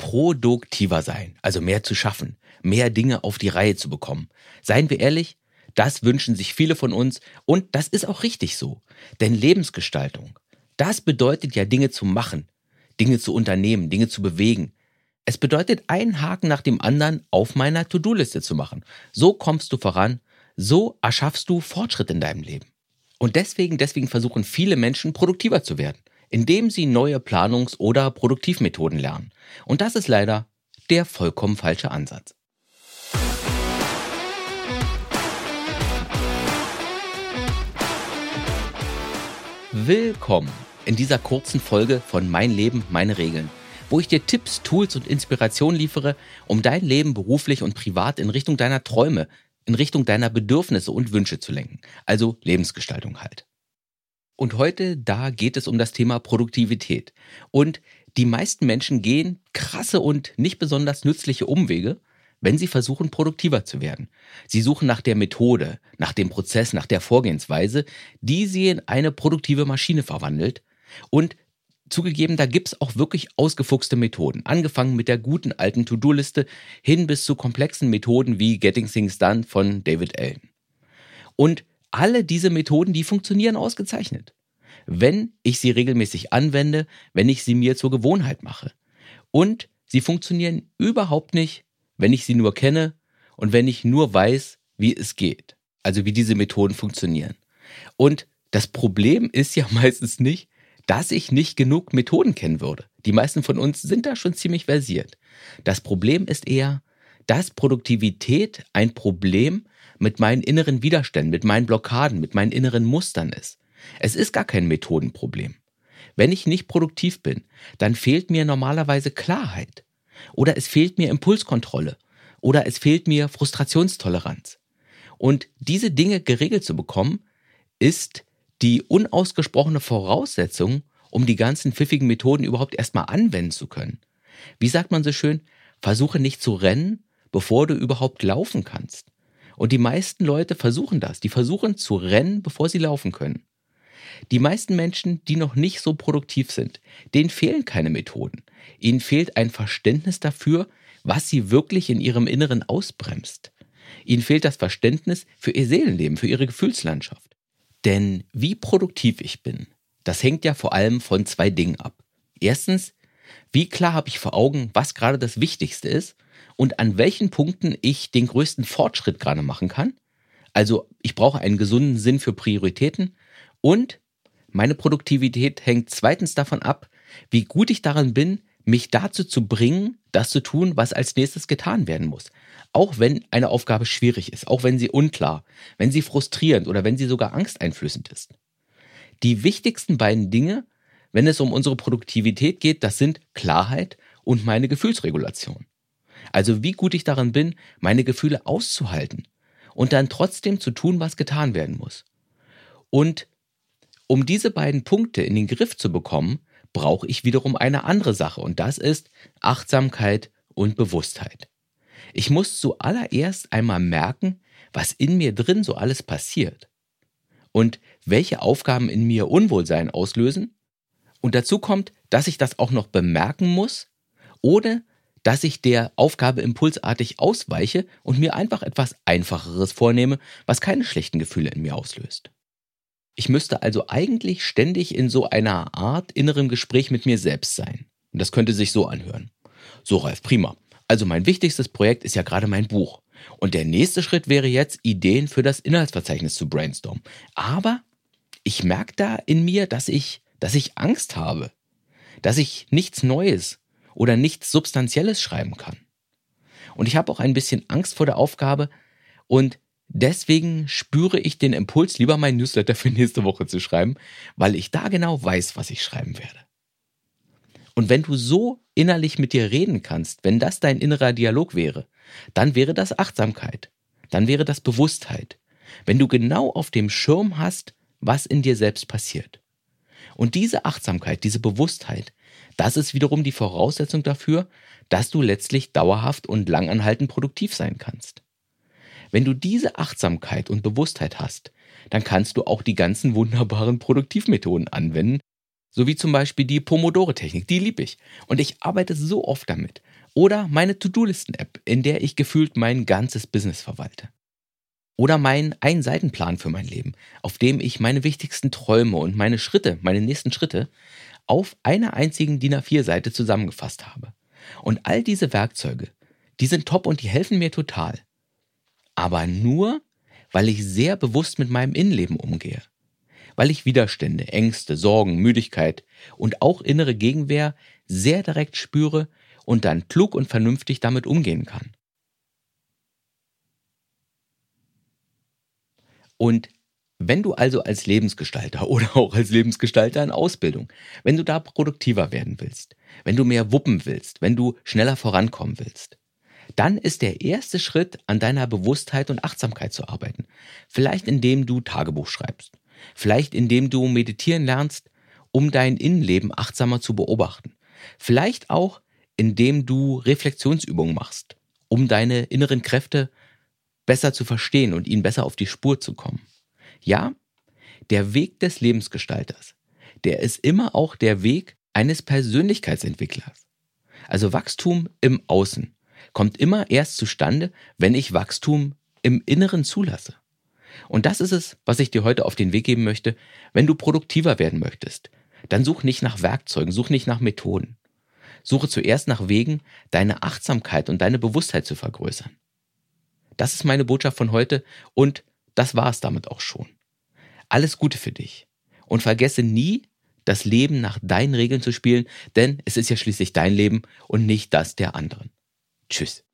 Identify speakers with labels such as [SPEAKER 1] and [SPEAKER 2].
[SPEAKER 1] produktiver sein, also mehr zu schaffen, mehr Dinge auf die Reihe zu bekommen. Seien wir ehrlich, das wünschen sich viele von uns und das ist auch richtig so. Denn Lebensgestaltung, das bedeutet ja Dinge zu machen, Dinge zu unternehmen, Dinge zu bewegen. Es bedeutet einen Haken nach dem anderen auf meiner To-Do-Liste zu machen. So kommst du voran, so erschaffst du Fortschritt in deinem Leben. Und deswegen, deswegen versuchen viele Menschen produktiver zu werden, indem sie neue Planungs- oder Produktivmethoden lernen. Und das ist leider der vollkommen falsche Ansatz. Willkommen in dieser kurzen Folge von Mein Leben, meine Regeln, wo ich dir Tipps, Tools und Inspiration liefere, um dein Leben beruflich und privat in Richtung deiner Träume, in Richtung deiner Bedürfnisse und Wünsche zu lenken. Also Lebensgestaltung halt. Und heute, da geht es um das Thema Produktivität. Und die meisten Menschen gehen krasse und nicht besonders nützliche Umwege, wenn sie versuchen, produktiver zu werden. Sie suchen nach der Methode, nach dem Prozess, nach der Vorgehensweise, die sie in eine produktive Maschine verwandelt. Und zugegeben, da gibt's auch wirklich ausgefuchste Methoden. Angefangen mit der guten alten To-Do-Liste hin bis zu komplexen Methoden wie Getting Things Done von David Allen. Und alle diese Methoden, die funktionieren ausgezeichnet. Wenn ich sie regelmäßig anwende, wenn ich sie mir zur Gewohnheit mache. Und sie funktionieren überhaupt nicht, wenn ich sie nur kenne und wenn ich nur weiß, wie es geht. Also wie diese Methoden funktionieren. Und das Problem ist ja meistens nicht, dass ich nicht genug Methoden kennen würde. Die meisten von uns sind da schon ziemlich versiert. Das Problem ist eher, dass Produktivität ein Problem mit meinen inneren Widerständen, mit meinen Blockaden, mit meinen inneren Mustern ist. Es ist gar kein Methodenproblem. Wenn ich nicht produktiv bin, dann fehlt mir normalerweise Klarheit. Oder es fehlt mir Impulskontrolle. Oder es fehlt mir Frustrationstoleranz. Und diese Dinge geregelt zu bekommen, ist die unausgesprochene Voraussetzung, um die ganzen pfiffigen Methoden überhaupt erstmal anwenden zu können. Wie sagt man so schön, versuche nicht zu rennen, bevor du überhaupt laufen kannst. Und die meisten Leute versuchen das. Die versuchen zu rennen, bevor sie laufen können. Die meisten Menschen, die noch nicht so produktiv sind, denen fehlen keine Methoden. Ihnen fehlt ein Verständnis dafür, was sie wirklich in ihrem Inneren ausbremst. Ihnen fehlt das Verständnis für ihr Seelenleben, für ihre Gefühlslandschaft. Denn wie produktiv ich bin, das hängt ja vor allem von zwei Dingen ab. Erstens, wie klar habe ich vor Augen, was gerade das Wichtigste ist und an welchen Punkten ich den größten Fortschritt gerade machen kann. Also ich brauche einen gesunden Sinn für Prioritäten und meine Produktivität hängt zweitens davon ab, wie gut ich daran bin, mich dazu zu bringen, das zu tun, was als nächstes getan werden muss. Auch wenn eine Aufgabe schwierig ist, auch wenn sie unklar, wenn sie frustrierend oder wenn sie sogar angsteinflößend ist. Die wichtigsten beiden Dinge, wenn es um unsere Produktivität geht, das sind Klarheit und meine Gefühlsregulation. Also wie gut ich daran bin, meine Gefühle auszuhalten und dann trotzdem zu tun, was getan werden muss. Und um diese beiden Punkte in den Griff zu bekommen, brauche ich wiederum eine andere Sache und das ist Achtsamkeit und Bewusstheit. Ich muss zuallererst einmal merken, was in mir drin so alles passiert und welche Aufgaben in mir Unwohlsein auslösen. Und dazu kommt, dass ich das auch noch bemerken muss, ohne dass ich der Aufgabe impulsartig ausweiche und mir einfach etwas Einfacheres vornehme, was keine schlechten Gefühle in mir auslöst. Ich müsste also eigentlich ständig in so einer Art innerem Gespräch mit mir selbst sein. Und das könnte sich so anhören. So, Ralf, prima. Also mein wichtigstes Projekt ist ja gerade mein Buch. Und der nächste Schritt wäre jetzt, Ideen für das Inhaltsverzeichnis zu brainstormen. Aber ich merke da in mir, dass ich, dass ich Angst habe. Dass ich nichts Neues oder nichts Substanzielles schreiben kann. Und ich habe auch ein bisschen Angst vor der Aufgabe und Deswegen spüre ich den Impuls, lieber mein Newsletter für nächste Woche zu schreiben, weil ich da genau weiß, was ich schreiben werde. Und wenn du so innerlich mit dir reden kannst, wenn das dein innerer Dialog wäre, dann wäre das Achtsamkeit, dann wäre das Bewusstheit, wenn du genau auf dem Schirm hast, was in dir selbst passiert. Und diese Achtsamkeit, diese Bewusstheit, das ist wiederum die Voraussetzung dafür, dass du letztlich dauerhaft und langanhaltend produktiv sein kannst. Wenn du diese Achtsamkeit und Bewusstheit hast, dann kannst du auch die ganzen wunderbaren Produktivmethoden anwenden So wie zum Beispiel die Pomodore-Technik, die liebe ich. Und ich arbeite so oft damit. Oder meine To-Do-Listen-App, in der ich gefühlt mein ganzes Business verwalte. Oder mein Ein-Seiten-Plan für mein Leben, auf dem ich meine wichtigsten Träume und meine Schritte, meine nächsten Schritte, auf einer einzigen DIN A4-Seite zusammengefasst habe. Und all diese Werkzeuge, die sind top und die helfen mir total. Aber nur, weil ich sehr bewusst mit meinem Innenleben umgehe. Weil ich Widerstände, Ängste, Sorgen, Müdigkeit und auch innere Gegenwehr sehr direkt spüre und dann klug und vernünftig damit umgehen kann. Und wenn du also als Lebensgestalter oder auch als Lebensgestalter in Ausbildung, wenn du da produktiver werden willst, wenn du mehr wuppen willst, wenn du schneller vorankommen willst, dann ist der erste Schritt, an deiner Bewusstheit und Achtsamkeit zu arbeiten. Vielleicht indem du Tagebuch schreibst. Vielleicht indem du meditieren lernst, um dein Innenleben achtsamer zu beobachten. Vielleicht auch indem du Reflexionsübungen machst, um deine inneren Kräfte besser zu verstehen und ihnen besser auf die Spur zu kommen. Ja, der Weg des Lebensgestalters, der ist immer auch der Weg eines Persönlichkeitsentwicklers. Also Wachstum im Außen kommt immer erst zustande, wenn ich Wachstum im Inneren zulasse. Und das ist es, was ich dir heute auf den Weg geben möchte. Wenn du produktiver werden möchtest, dann such nicht nach Werkzeugen, such nicht nach Methoden. Suche zuerst nach Wegen, deine Achtsamkeit und deine Bewusstheit zu vergrößern. Das ist meine Botschaft von heute und das war es damit auch schon. Alles Gute für dich. Und vergesse nie, das Leben nach deinen Regeln zu spielen, denn es ist ja schließlich dein Leben und nicht das der anderen. Tschüss.